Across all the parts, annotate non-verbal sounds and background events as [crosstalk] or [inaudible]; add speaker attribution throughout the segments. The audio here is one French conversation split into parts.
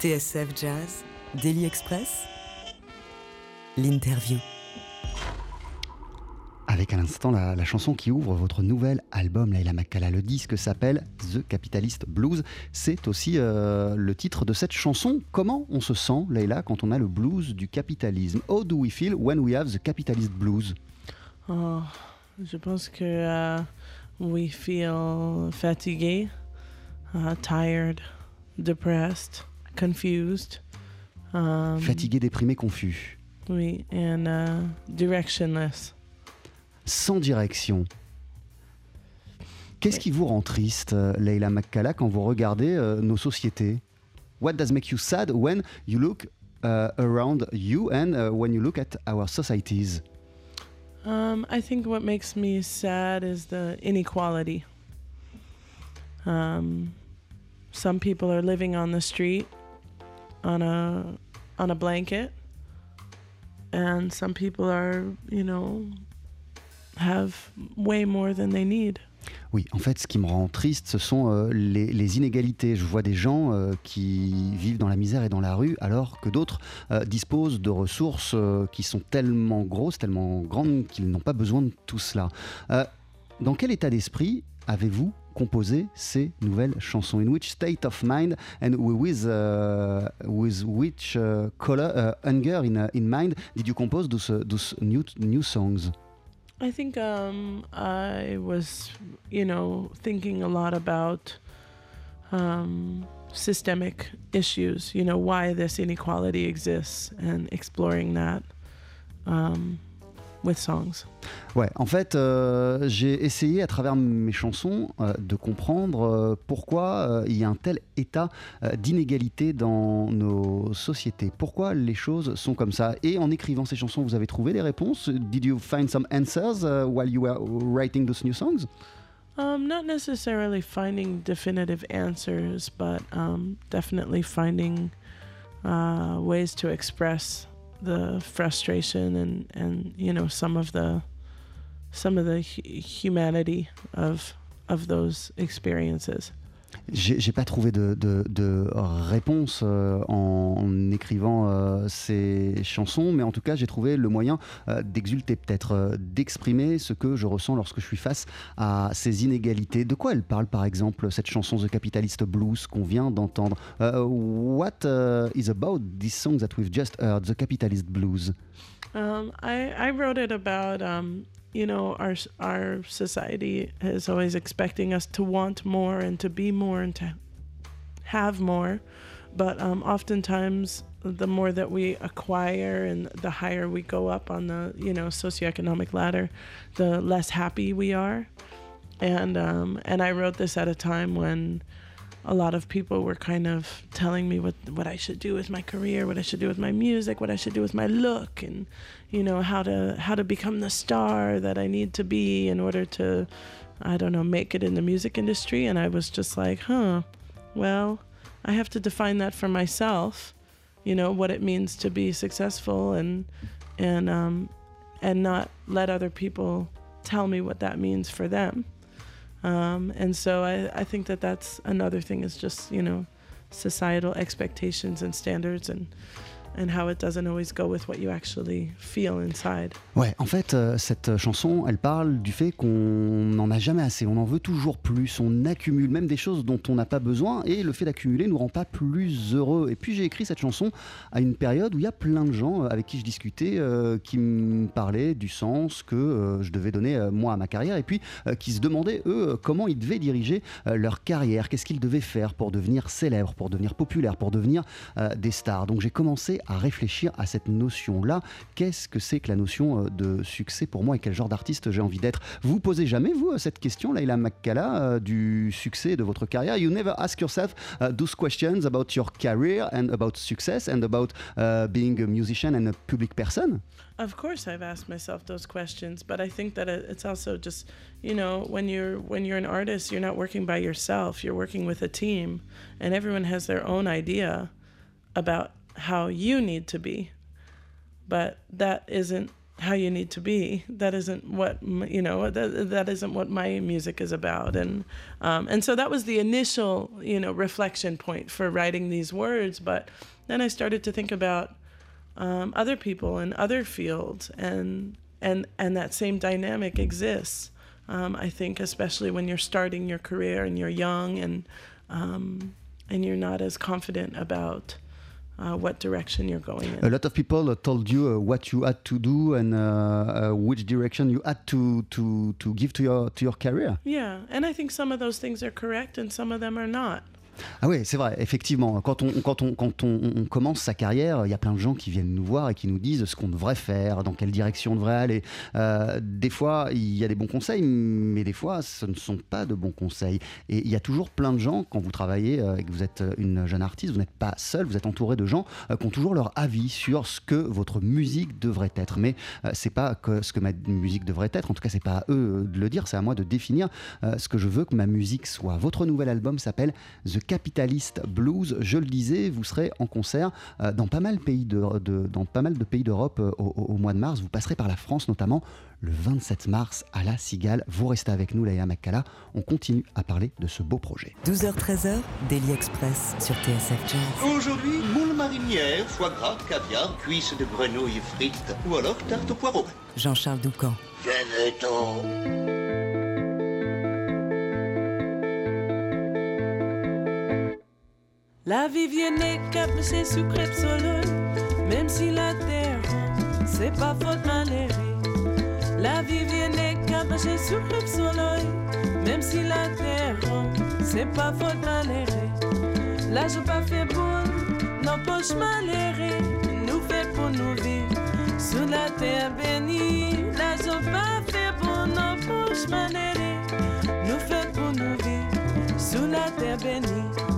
Speaker 1: TSF Jazz, Daily Express, l'interview.
Speaker 2: Avec à l'instant la, la chanson qui ouvre votre nouvel album, Leila Makala. Le disque s'appelle The Capitalist Blues. C'est aussi euh, le titre de cette chanson. Comment on se sent, Leila, quand on a le blues du capitalisme? How do we feel when we have the capitalist blues?
Speaker 3: Oh, je pense que uh, we feel fatigué, uh, tired, depressed, confused. Um,
Speaker 2: Fatigué, déprimé, confus,
Speaker 3: Oui, and uh, directionless.
Speaker 2: sans direction. Qu'est-ce qui vous rend triste, euh, Leila Makkala, quand vous regardez euh, nos sociétés? What does make you sad when you look uh, around you and uh, when you look at our societies?
Speaker 3: Um, I think what makes me sad is the inequality. Um, some people are living on the street on a on a blanket, and some people are, you know, have way more than they need.
Speaker 2: Oui, en fait, ce qui me rend triste, ce sont euh, les, inégalités. Je vois des gens euh, qui vivent dans la misère et dans la rue, alors que d'autres euh, disposent de ressources qui sont tellement grosses, tellement grandes qu'ils n'ont pas besoin de tout cela. Dans quel état d'esprit avez-vous composé ces nouvelles chansons. In which state of mind and with, uh, with which uh, color, uh, in, uh, in mind did you compose those, uh, those new, new songs?
Speaker 3: I think um, I was, you know, thinking a lot about um, systemic issues, you know, why this inequality exists, and exploring that um, with songs.
Speaker 2: Ouais, en fait, euh, j'ai essayé à travers mes chansons euh, de comprendre euh, pourquoi euh, il y a un tel état euh, d'inégalité dans nos sociétés. Pourquoi les choses sont comme ça? Et en écrivant ces chansons, vous avez trouvé des réponses? Did you find some answers uh, while you were writing those new songs?
Speaker 3: Um, not necessarily finding definitive answers, but um, definitely finding uh, ways to express the frustration and, and you know some of the some of the humanity of of those experiences.
Speaker 2: J'ai pas trouvé de, réponse euh, en, écrivant euh, ces chansons, mais en tout cas, j'ai trouvé le moyen euh, d'exulter, peut-être, d'exprimer ce que je ressens lorsque je suis face à ces inégalités. De quoi elle parle, par exemple, cette chanson The Capitalist Blues qu'on vient d'entendre? Euh, What uh, is about this song that we've just heard, The Capitalist Blues?
Speaker 3: Um, I, I wrote it about um, you know our our society is always expecting us to want more and to be more and to have more, but um, oftentimes the more that we acquire and the higher we go up on the you know socioeconomic ladder, the less happy we are, and um, and I wrote this at a time when a lot of people were kind of telling me what what I should do with my career, what I should do with my music, what I should do with my look, and you know how to how to become the star that I need to be in order to, I don't know, make it in the music industry. And I was just like, huh, well, I have to define that for myself, you know, what it means to be successful, and and um, and not let other people tell me what that means for them. Um, and so I, I think that that's another thing is just you know societal expectations and standards and and how it doesn't always go with what you actually feel inside.
Speaker 2: Ouais, en fait, euh, cette chanson, elle parle du fait qu'on n'en a jamais assez, on en veut toujours plus, on accumule même des choses dont on n'a pas besoin, et le fait d'accumuler nous rend pas plus heureux. Et puis j'ai écrit cette chanson à une période où il y a plein de gens euh, avec qui je discutais, euh, qui me parlaient du sens que euh, je devais donner euh, moi à ma carrière, et puis euh, qui se demandaient eux euh, comment ils devaient diriger euh, leur carrière, qu'est-ce qu'ils devaient faire pour devenir célèbres, pour devenir populaires, pour devenir euh, des stars. Donc j'ai commencé à réfléchir à cette notion-là. Qu'est-ce que c'est que la notion euh, de succès pour moi et quel genre d'artiste j'ai envie d'être? Vous posez jamais, vous, euh, cette question, Laila Makkala, euh, du succès de votre carrière? You never ask yourself those questions about your career and about success and about uh, being a musician and a public person?
Speaker 3: Of course, I've asked myself those questions, but I think that it- it's also just you know when you're when you're an artist, you're not working by yourself. You're working with a team, and everyone has their own idea about how you need to be. But that isn't how you need to be. That isn't what you know. That, that isn't what my music is about. And um, and so that was the initial you know reflection point for writing these words. But then I started to think about um, other people in other fields, and and and that same dynamic exists. Um, I think especially when you're starting your career and you're young and um, and you're not as confident about uh, what direction you're going in.
Speaker 2: A lot of people uh, told you uh, what you had to do and uh, uh, which direction you had to, to, to give to your, to your career.
Speaker 3: Yeah, and I think some of those things are correct and some of them are not.
Speaker 2: Ah oui, c'est vrai, effectivement. Quand, on, quand, on, quand on, commence sa carrière, il y a plein de gens qui viennent nous voir et qui nous disent ce qu'on devrait faire, dans quelle direction on devrait aller. Euh, des fois, il y a des bons conseils, mais des fois, ce ne sont pas de bons conseils. Et il y a toujours plein de gens, quand vous travaillez euh, et que vous êtes une jeune artiste, vous n'êtes pas seul, vous êtes entouré de gens euh, qui ont toujours leur avis sur ce que votre musique devrait être. Mais euh, c'est pas ce que ma musique devrait être, en tout cas, c'est pas à eux de le dire, c'est à moi de définir euh, ce que je veux que ma musique soit. Votre nouvel album s'appelle The Capitalist Blues. Je le disais, vous serez en concert euh, dans pas mal de pays de, de- dans pas mal de pays d'Europe euh, au, au- au mois de mars. Vous passerez par la France notamment le 27 mars à la Cigale. Vous restez avec nous, Laïla Makkala. On continue à parler de ce beau projet.
Speaker 1: 12h-13h, Daily Express sur TSF Jazz.
Speaker 4: Aujourd'hui, moule marinière, foie gras, caviar, cuisses de grenouille frites ou alors tarte au poireau.
Speaker 1: Jean-Charles Doucan.
Speaker 4: Venez-t'en
Speaker 3: La vie vient cap, c'est sucré de soleil. Même si la terre, c'est pas faute malhérée. La vie vient cap, c'est sucré de soleil. Même si la terre, c'est pas faute malhérée. Là, je pas fait bon, non poche malhérée. Nous fait pour nous vivre sous la terre bénie. Là, je pas fait bon, non poche malhérée. Nous fait pour nous vivre sous la terre bénie.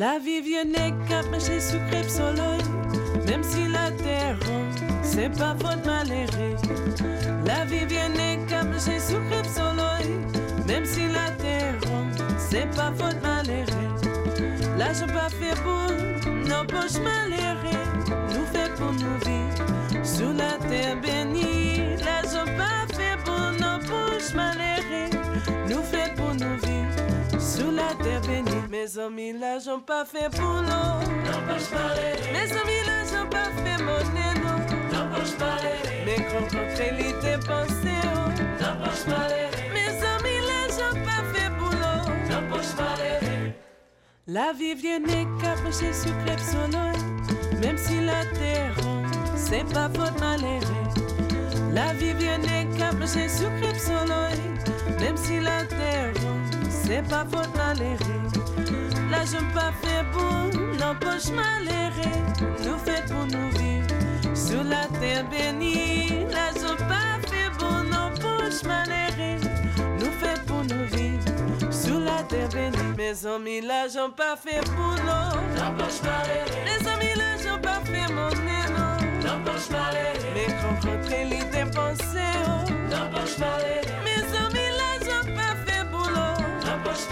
Speaker 3: La vie vient cap, j'ai sucré soleil. Même si la terre, c'est pas faute malhérée. La vie vient cap, j'ai sucré soleil. Même si la terre, c'est pas faute malhérée. Là, je pas fait beau, non poche malhérée. Nous fait pour nous vivre sous la terre. Mes amis, là, j'en pas fait boulot. Non. Mes amis, là, j'en pas fait monnaie, non. Poche malhérée. Mes rencontres, l'idée pensée, oh. Mes amis, là, j'en pas fait boulot. La vie vient cap, j'ai sucré soleil. Même si la terre, c'est pas faute malhérée. La vie vient cap, j'ai sucré soleil. Même si la terre, c'est pas faute malhérée. Là, je pas fait bon, non poche malhérée. Nous fait pour nous vivre sur la terre bénie. Là, je pas fait bon, non poche malhérée. Nous fait pour nous vivre sur la terre bénie. Mes amis, là, j'en pas fait boulot. Non poche malhérée. Les amis, là, j'en pas fait mon non. Non poche malhérée. Mes rencontres, l'idée pensée, oh. Non poche malhérée. Poche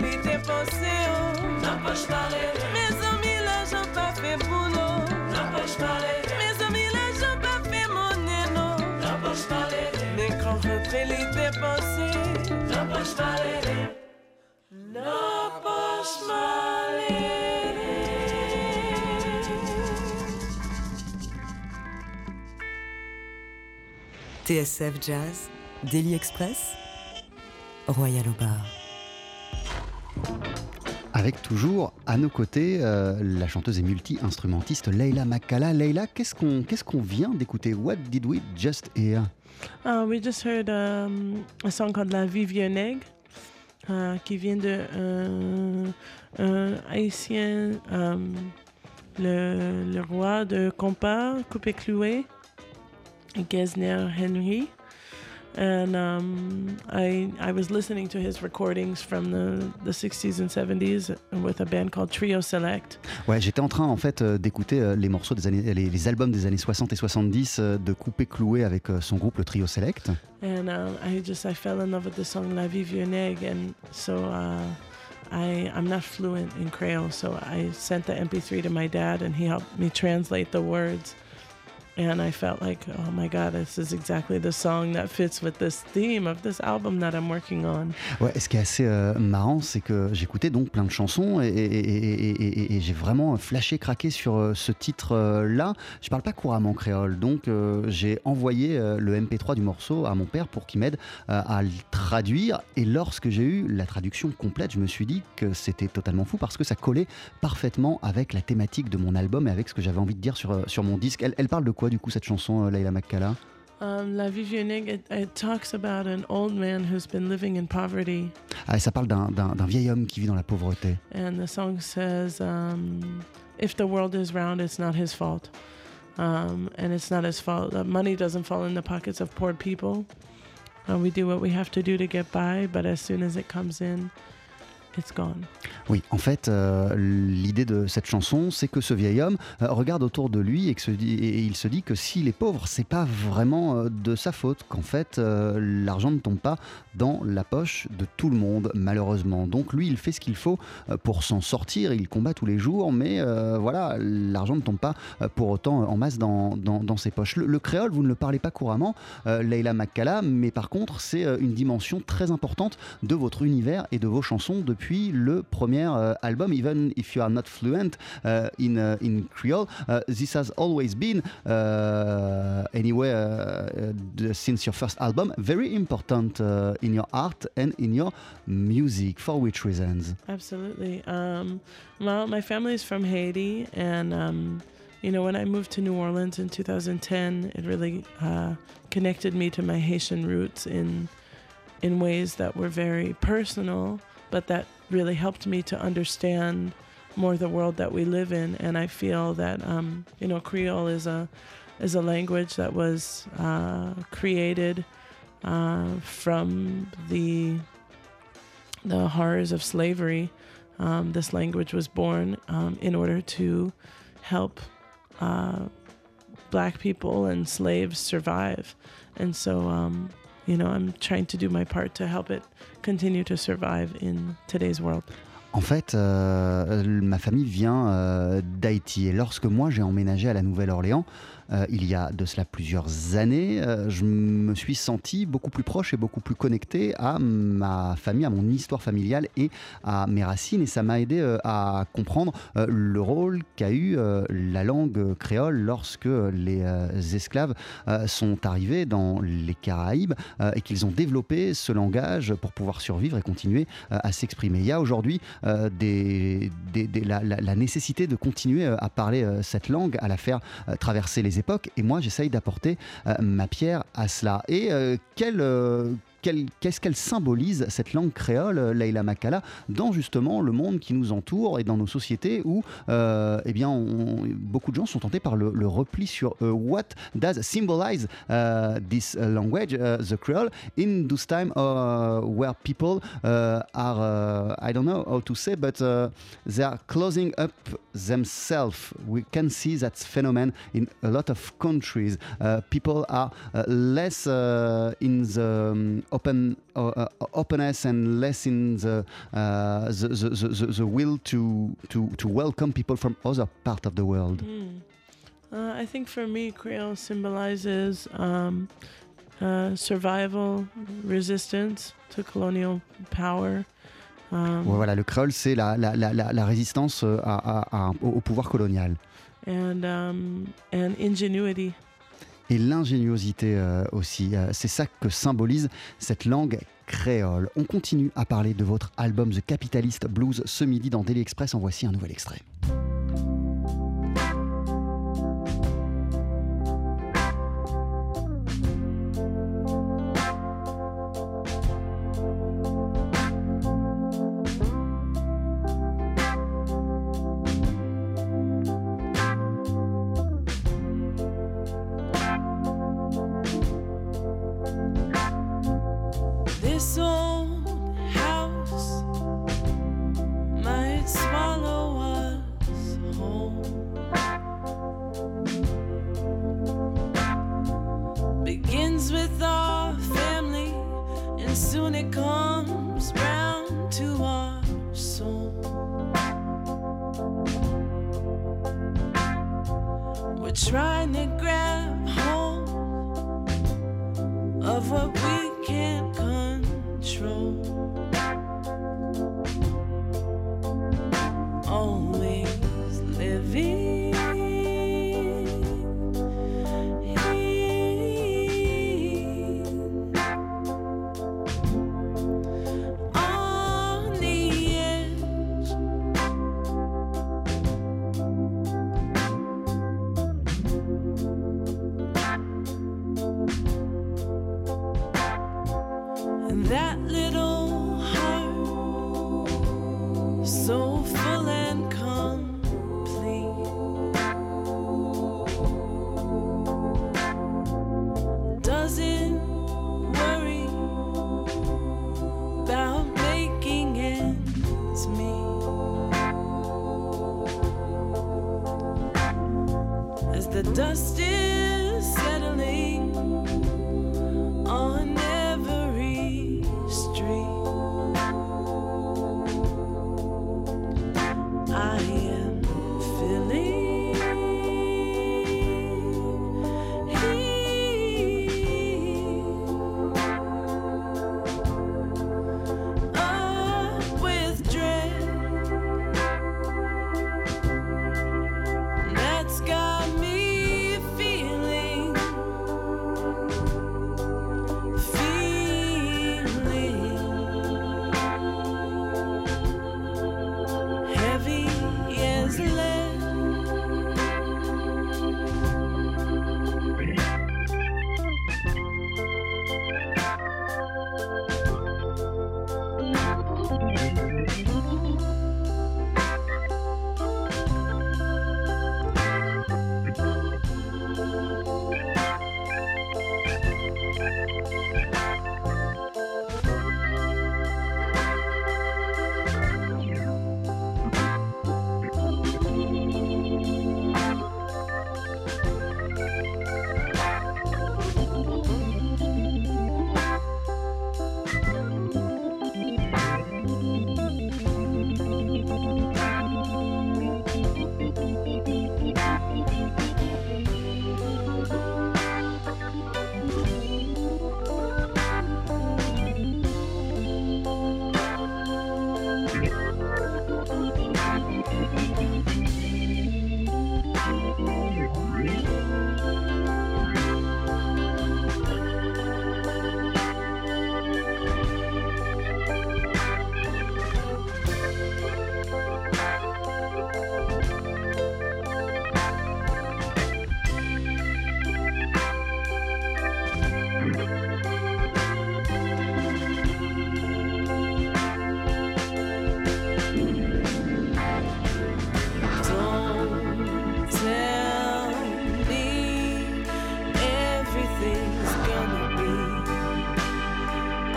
Speaker 3: l'idée pensée, oh. Non poche malhérée. Mes amis, là, j'en pas fait boulot. Non poche malhérée. Mes amis, là, j'en pas fait mon non. Non poche.
Speaker 1: TSF Jazz, Daily Express, Royal au bar.
Speaker 2: Avec toujours à nos côtés euh, la chanteuse et multi-instrumentiste Leila Makkala. Leila, qu'est-ce qu'on qu'est-ce qu'on vient d'écouter? What did we just hear?
Speaker 3: Uh, we just heard um, a song called La Vivienne uh, qui vient de euh, un haïtien, um, le, le roi de compas, coupé cloué, Gesner Henry. And um, I I was listening to his recordings from the, the 60s and 70s with a band called Trio Select.
Speaker 2: Ouais, j'étais en train en fait euh, d'écouter euh, les morceaux des années, les, les albums des années 60 et 70 euh, de Coupé Cloué avec son groupe le Trio Select.
Speaker 3: And um, I just I fell in love with the song La Vie Vieux Nègre, and so uh, I I'm not fluent in Creole, so I sent the MP3 to my dad, and he helped me translate the words. And I felt like, oh my God, this is exactly the song that fits with this theme of this album that I'm working on.
Speaker 2: Ouais, ce qui est assez euh, marrant, c'est que j'écoutais donc plein de chansons et, et- et- et- j'ai vraiment flashé, craqué sur euh, ce titre-là. Je parle pas couramment créole, donc euh, j'ai envoyé euh, le MP3 du morceau à mon père pour qu'il m'aide euh, à le traduire. Et lorsque j'ai eu la traduction complète, je me suis dit que c'était totalement fou parce que ça collait parfaitement avec la thématique de mon album et avec ce que j'avais envie de dire sur, euh, sur mon disque. Elle, elle parle de quoi du coup cette chanson, euh, Leila Makkala
Speaker 3: Um, La Vie Nègre, it, it talks about an old man who's been living in poverty.
Speaker 2: ah, Ça parle d'un- vieil homme qui vit dans la pauvreté.
Speaker 3: And the song says, um, if the world is round, it's not his fault. Um, and it's not his fault. Uh, money doesn't fall in the pockets of poor people. Uh, we do what we have to do to get by, but as soon as it comes in,
Speaker 2: Oui, en fait, euh, l'idée de cette chanson, c'est que ce vieil homme euh, regarde autour de lui et, il se dit que s'il est pauvre, c'est pas vraiment euh, de sa faute, qu'en fait, l'argent ne tombe pas dans la poche de tout le monde, malheureusement. Donc lui, il fait ce qu'il faut pour s'en sortir, il combat tous les jours, mais voilà, l'argent ne tombe pas pour autant en masse dans, ses poches. Le, le créole, vous ne le parlez pas couramment, Leila Makkala, mais par contre, c'est une dimension très importante de votre univers et de vos chansons depuis le premier euh, album, even if you are not fluent uh, in uh, in Creole. Uh, this has always been, uh, anyway, uh, uh, the- since your first album, very important uh, in your art and in your music. For which reasons?
Speaker 3: Absolutely. Um, well, my family is from Haiti, and um, you know, when I moved to New Orleans in 2010, it really uh, connected me to my Haitian roots in in ways that were very personal, but that really helped me to understand more the world that we live in. And I feel that um, you know, Creole is a is a language that was uh, created uh, from the the horrors of slavery. Um, this language was born um, in order to help uh, black people and slaves survive. And so, um, you know, I'm trying to do my part to help it continue to survive in today's world.
Speaker 2: En fait, euh, ma famille vient euh, d'Haïti et lorsque moi j'ai emménagé à la Nouvelle-Orléans, euh, il y a de cela plusieurs années, euh, je me suis senti beaucoup plus proche et beaucoup plus connecté à ma famille, à mon histoire familiale et à mes racines. Et ça m'a aidé euh, à comprendre le rôle qu'a eu la langue créole lorsque les esclaves sont arrivés dans les Caraïbes et qu'ils ont développé ce langage pour pouvoir survivre et continuer à s'exprimer. Il y a aujourd'hui la, la- nécessité de continuer à parler cette langue, à la faire traverser les Et moi, j'essaye d'apporter euh, ma pierre à cela. Et euh, quel, euh, qu'est-ce qu'elle symbolise, cette langue créole, euh, Leila Makala, dans justement le monde qui nous entoure et dans nos sociétés où euh, eh bien, beaucoup de gens sont tentés par le, repli sur euh, what does symbolize uh, this uh, language, uh, the Creole, in those time uh, where people uh, are, uh, I don't know how to say, but they are closing up themselves. We can see that phenomenon in a lot of countries. People are less in the um, open uh, uh, openness and less in the, uh, the, the, the, the, will to, to, to welcome people from other part of the world.
Speaker 3: Uh, I think for me, Creole symbolizes um, uh, survival, resistance to colonial power. Um,
Speaker 2: voilà, le créole, c'est la, la, la, la, la résistance euh, à- à- à- au au pouvoir colonial.
Speaker 3: and um, and ingenuity.
Speaker 2: Et l'ingéniosité euh, aussi. Euh, c'est ça que symbolise cette langue créole. On continue à parler de votre album The Capitalist Blues ce midi dans Daily Express. En voici un nouvel extrait.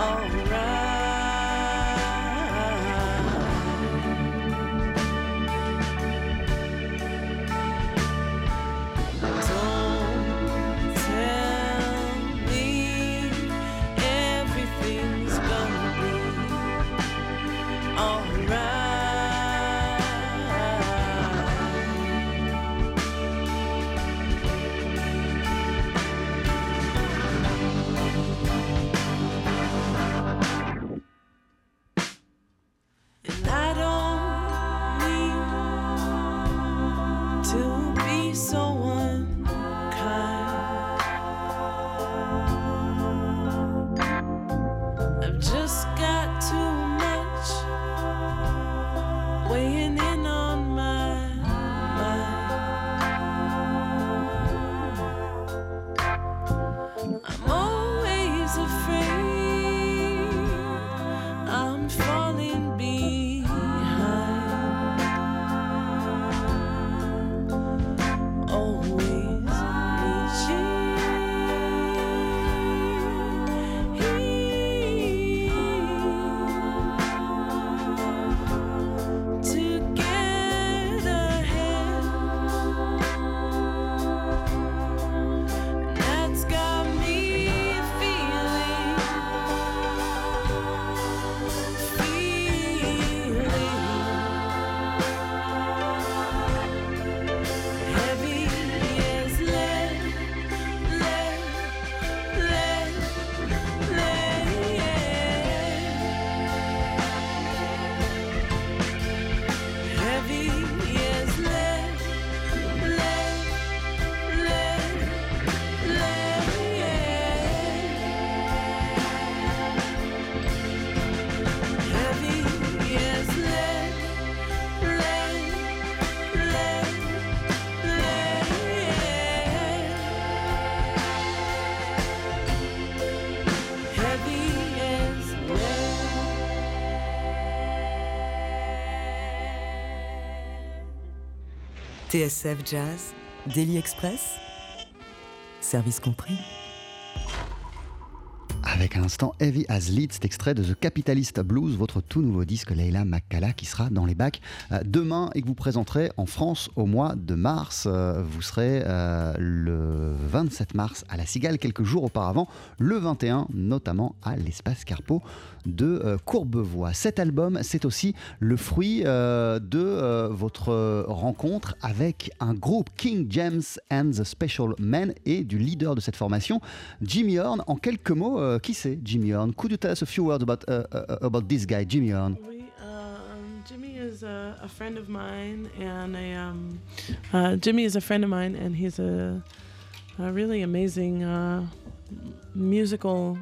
Speaker 3: 아.
Speaker 1: TSF Jazz, Daily Express, service compris.
Speaker 2: Avec un instant Heavy as Lead, cet extrait de The Capitalist Blues, votre tout nouveau disque Leila Makala qui sera dans les bacs euh, demain et que vous présenterez en France au mois de mars. Euh, vous serez euh, le 27 mars à la Cigale, quelques jours auparavant, le 21 notamment à l'espace Carpo de Courbevoie. Cet album, c'est aussi le fruit de votre rencontre avec un groupe King James and the Special Men et du leader de cette formation, Jimmy Horn. En quelques mots, qui c'est Jimmy Horn? Could you tell us a few words about, uh, uh, about this guy, Jimmy Horn?
Speaker 3: Um, Jimmy is a, friend of mine, and um, uh, Jimmy is a friend of mine, and he's a, really amazing uh, musical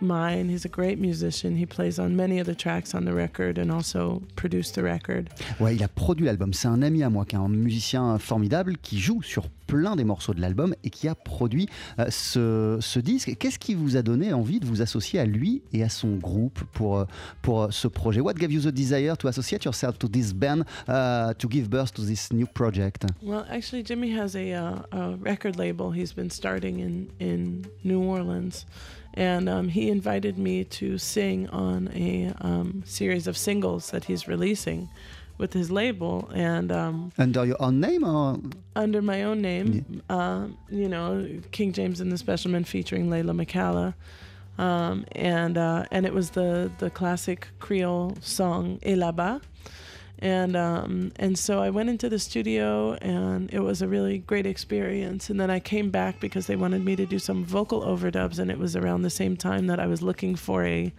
Speaker 3: mine. He's a great musician. He plays on many of the tracks on the record and also produced the record.
Speaker 2: Ouais, il a produit l'album. C'est un ami à moi qui est un musicien formidable qui joue sur plein des morceaux de l'album et qui a produit euh, ce, ce, disque. Qu'est-ce qui vous a donné envie de vous associer à lui et à son groupe pour, euh, pour euh, ce projet? What gave you the desire to associate yourself to this band uh, to give birth to this new project?
Speaker 3: Well, actually, Jimmy has a, uh, a record label he's been starting in, in New Orleans. And um, he invited me to sing on a um, series of singles that he's releasing with his label. And um,
Speaker 2: under your own name or?
Speaker 3: Under my own name yeah. uh, you know king james and the specialmen featuring layla mccalla. Um, and uh, and it was the the classic creole song et là-bas and um, and so I went into the studio, and it was a really great experience. And then I came back because they wanted me to do some vocal overdubs, and it was around the same time that I was looking for a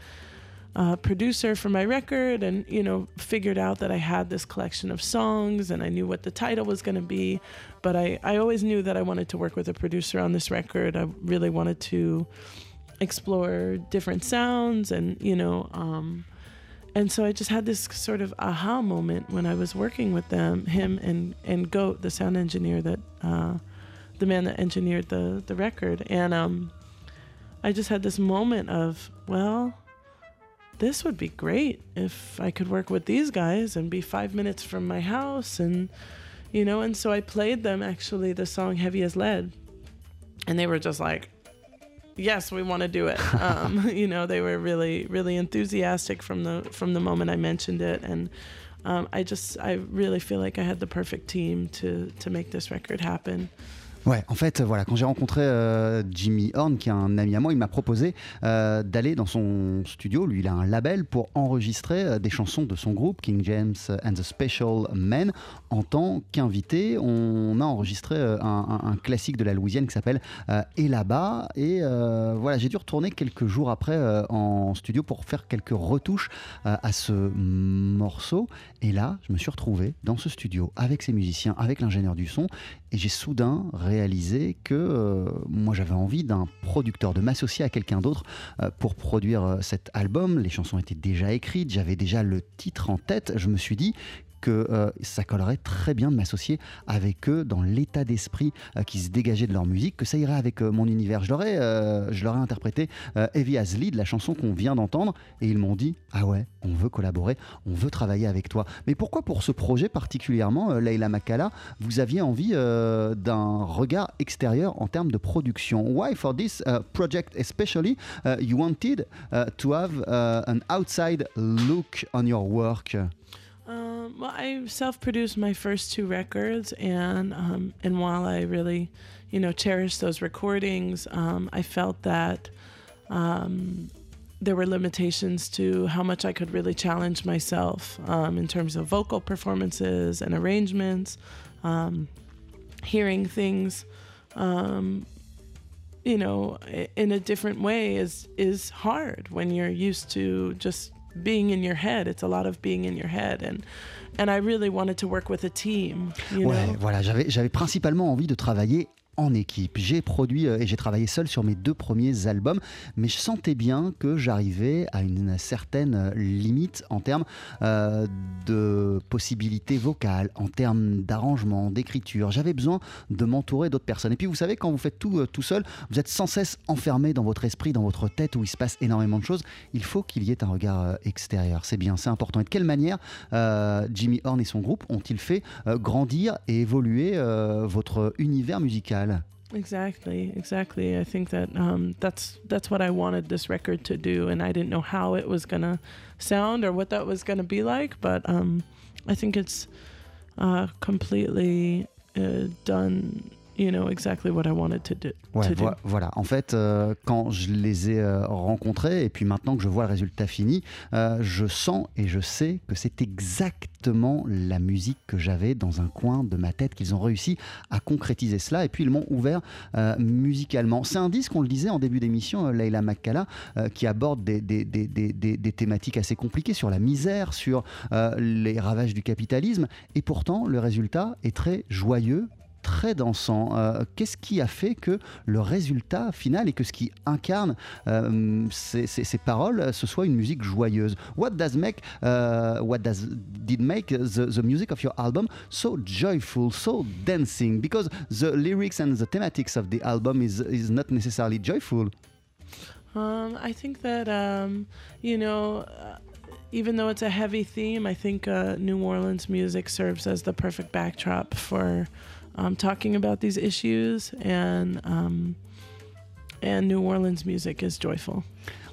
Speaker 3: uh, producer for my record, and you know, figured out that I had this collection of songs, and I knew what the title was going to be. But I I always knew that I wanted to work with a producer on this record. I really wanted to explore different sounds, and you know. Um, and so I just had this sort of aha moment when I was working with them, him and and Goat, the sound engineer that, uh, the man that engineered the the record, and um, I just had this moment of well, this would be great if I could work with these guys and be five minutes from my house, and you know, and so I played them actually the song "Heavy as Lead," and they were just like, yes, we want to do it. [laughs] Um, [laughs] you know, they were really, really enthusiastic from the from the moment I mentioned it, and um, I just, I really feel like I had the perfect team to to make this record happen.
Speaker 2: Ouais, en fait, voilà, quand j'ai rencontré euh, Jimmy Horn, qui est un ami à moi, il m'a proposé euh, d'aller dans son studio. Lui, il a un label pour enregistrer euh, des chansons de son groupe, King James and the Special Men. En tant qu'invité, on a enregistré un, classique de la Louisiane qui s'appelle Et là-bas. Et voilà, j'ai dû retourner quelques jours après en studio pour faire quelques retouches à ce morceau. Et là, je me suis retrouvé dans ce studio avec ses musiciens, avec l'ingénieur du son, et j'ai soudain réalisé que euh, moi j'avais envie d'un producteur, de m'associer à quelqu'un d'autre euh, pour produire euh, cet album. Les chansons étaient déjà écrites, j'avais déjà le titre en tête. Je me suis dit que euh, ça collerait très bien de m'associer avec eux dans l'état d'esprit euh, qui se dégageait de leur musique, que ça irait avec euh, mon univers. Je leur ai, je leur ai interprété Heavy as Lead, la chanson qu'on vient d'entendre, et ils m'ont dit Ah ouais, on veut collaborer, on veut travailler avec toi. Mais pourquoi pour ce projet particulièrement, Leila Makala, vous aviez envie d'un regard extérieur en termes de production? Why for this project especially you wanted to have an outside look on your work?
Speaker 3: Well, I self-produced my first two records, and um, and while I really, you know, cherished those recordings, um, I felt that um, there were limitations to how much I could really challenge myself um, in terms of vocal performances and arrangements, um, hearing things. you know, in a different way is is hard when you're used to just being in your head. It's a lot of being in your head. And, and I really wanted to work with a team. You
Speaker 2: ouais, voilà, j'avais, j'avais principalement envie de travailler en équipe. J'ai produit euh, et j'ai travaillé seul sur mes deux premiers albums, mais je sentais bien que j'arrivais à une certaine limite en termes euh, de possibilités vocales, en termes d'arrangement, d'écriture. J'avais besoin de m'entourer d'autres personnes. Et puis vous savez, quand vous faites tout euh, tout seul, vous êtes sans cesse enfermé dans votre esprit, dans votre tête où il se passe énormément de choses. Il faut qu'il y ait un regard extérieur. C'est bien, c'est important. Et de quelle manière Jimmy Horn et son groupe ont-ils fait grandir et évoluer votre univers musical?
Speaker 3: Exactly, exactly. I think that um, that's that's what I wanted this record to do, and I didn't know how it was gonna sound or what that was gonna be like, but um, I think it's uh, completely uh, done you know exactly what I wanted to do.
Speaker 2: Ouais,
Speaker 3: to
Speaker 2: vo
Speaker 3: do.
Speaker 2: voilà. En fait, euh, quand je les ai euh, rencontrés et puis maintenant que je vois le résultat fini, euh, je sens et je sais que c'est exactement la musique que j'avais dans un coin de ma tête qu'ils ont réussi à concrétiser cela et puis ils m'ont ouvert musicalement. C'est un disque, on le disait en début d'émission, Leila Makkala, qui aborde des, des, des, des, des- des thématiques assez compliquées sur la misère, sur les ravages du capitalisme et pourtant le résultat est très joyeux très dansant. Euh, Qu'est-ce qui a fait que le résultat final et que ce qui incarne euh, ces, paroles, euh, ce soit une musique joyeuse? What does make, uh, what does did make the, the music of your album so joyful, so dancing? Because the lyrics and the thematics of the album is is not necessarily joyful.
Speaker 3: Um, I think that um, you know, uh, even though it's a heavy theme, I think uh, New Orleans music serves as the perfect backdrop for um, talking about these issues, and um, and New Orleans music is joyful.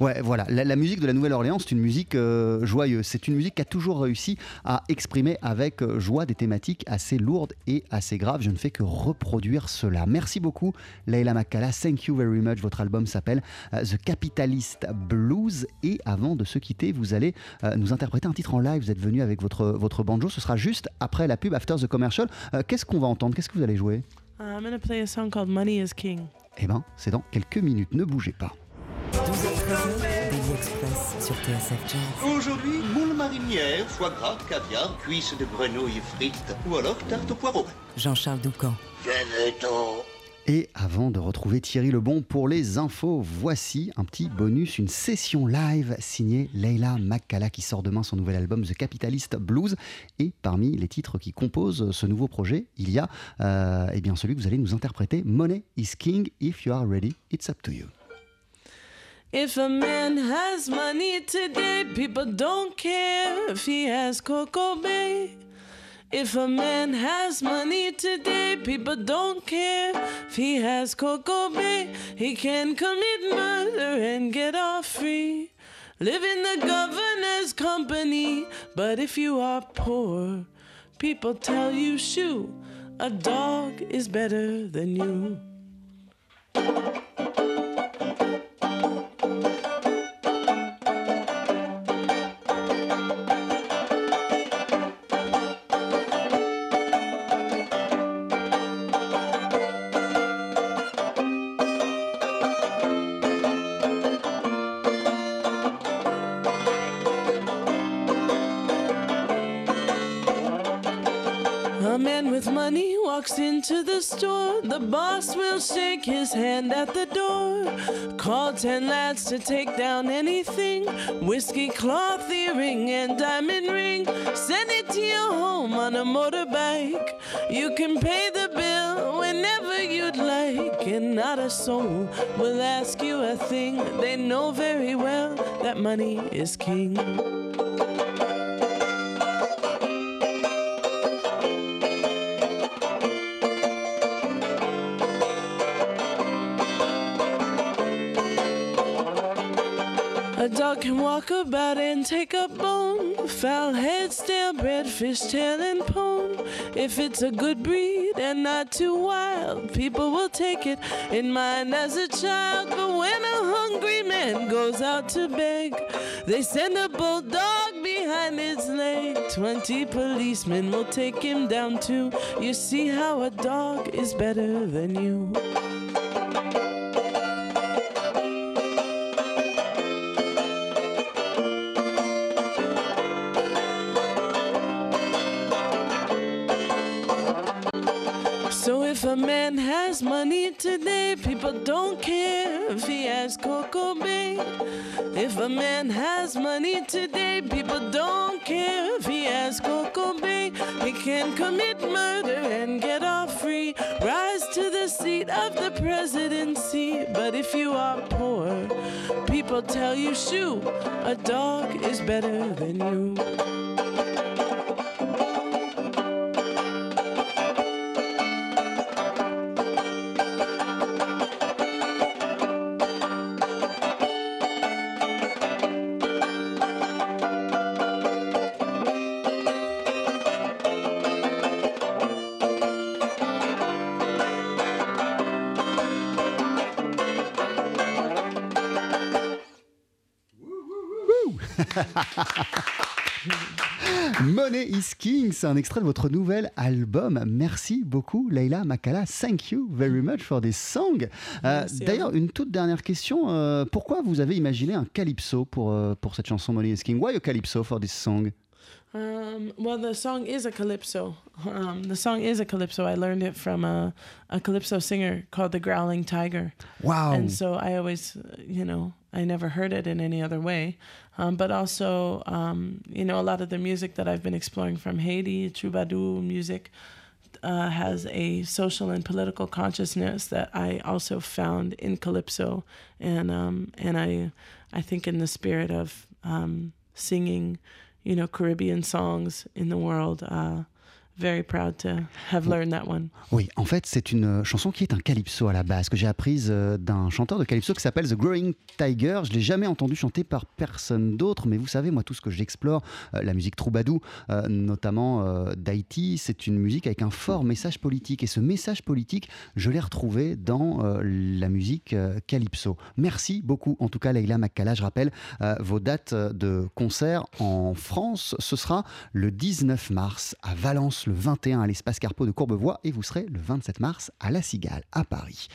Speaker 2: Ouais, voilà. La, la musique de la Nouvelle-Orléans, c'est une musique euh, joyeuse. C'est une musique qui a toujours réussi à exprimer avec euh, joie des thématiques assez lourdes et assez graves. Je ne fais que reproduire cela. Merci beaucoup, Leila Makala. Thank you very much. Votre album s'appelle euh, The Capitalist Blues. Et avant de se quitter, vous allez euh, nous interpréter un titre en live. Vous êtes venu avec votre, votre banjo. Ce sera juste après la pub, after the commercial. Qu'est-ce qu'on va entendre? Qu'est-ce que vous allez jouer?
Speaker 3: I'm gonna play a song called "Money Is King."
Speaker 2: Eh ben, c'est dans quelques minutes. Ne bougez pas.
Speaker 1: 12h13, Daily Express sur TSF Jazz.
Speaker 4: Aujourd'hui, moule marinière, foie gras, caviar, cuisses de grenouille frites ou alors tarte au poireau.
Speaker 1: Jean-Charles Doucan.
Speaker 4: Venez-t'en.
Speaker 2: Et avant de retrouver Thierry Lebon pour les infos, voici un petit bonus, une session live signée Leila Makkala qui sort demain son nouvel album The Capitalist Blues. Et parmi les titres qui composent ce nouveau projet, il y a euh, eh bien celui que vous allez nous interpréter, Money is King. If you are ready, it's up to you.
Speaker 3: If a man has money today, people don't care if he has Coco Bay. If a man has money today, people don't care if he has Coco Bay. He can commit murder and get off free. Live in the governor's company, but if you are poor, people tell you, shoo, a dog is better than you. Boss will shake his hand at the door. Call ten lads to take down anything whiskey, cloth, earring, and diamond ring. Send it to your home on a motorbike. You can pay the bill whenever you'd like, and not a soul will ask you a thing. They know very well that money is king. A dog can walk about and take a bone. Foul head, stale bread, fish tail, and pone. If it's a good breed and not too wild, people will take it in mind as a child. But when a hungry man goes out to beg, they send a bulldog behind his leg. Twenty policemen will take him down too. You see how a dog is better than you. Don't care if he has Coco Bay. If a man has money today, people don't care if he has Coco Bay. He can commit murder and get off free, rise to the seat of the presidency. But if you are poor, people tell you, shoo, a dog is better than you. [laughs]
Speaker 2: Money is King, c'est un extrait de votre nouvel album. Merci beaucoup, Leila Makala. Thank you very much for this song. Euh,
Speaker 3: à
Speaker 2: D'ailleurs, une toute dernière question. euh, pourquoi vous avez imaginé un calypso pour, euh, pour cette chanson Money is King? Why a calypso for this song?
Speaker 3: Um, well, the song is a calypso. Um, the song is a calypso. I learned it from a, a calypso singer called the Growling Tiger.
Speaker 2: Wow
Speaker 3: And so I always, you know, I never heard it in any other way. Um, but also, um, you know, a lot of the music that I've been exploring from Haiti, troubadour music, uh, has a social and political consciousness that I also found in calypso, and um, and I I think in the spirit of um, singing, you know, Caribbean songs in the world. Uh, very proud to have learned that one.
Speaker 2: Oui, en fait, c'est une euh, chanson qui est un calypso à la base, que j'ai apprise euh, d'un chanteur de calypso qui s'appelle The Growing Tiger. Je l'ai jamais entendu chanter par personne d'autre, mais vous savez, moi, tout ce que j'explore, euh, la musique troubadou, notamment d'Haïti, c'est une musique avec un fort message politique. Et ce message politique, je l'ai retrouvé dans la musique calypso. Merci beaucoup, en tout cas, Leila Makkala. Je rappelle vos dates de concert en France. Ce sera le 19 mars à Valence, le 21 à l'espace Carpeau de Courbevoie et vous serez le 27 mars à La Cigale, à Paris.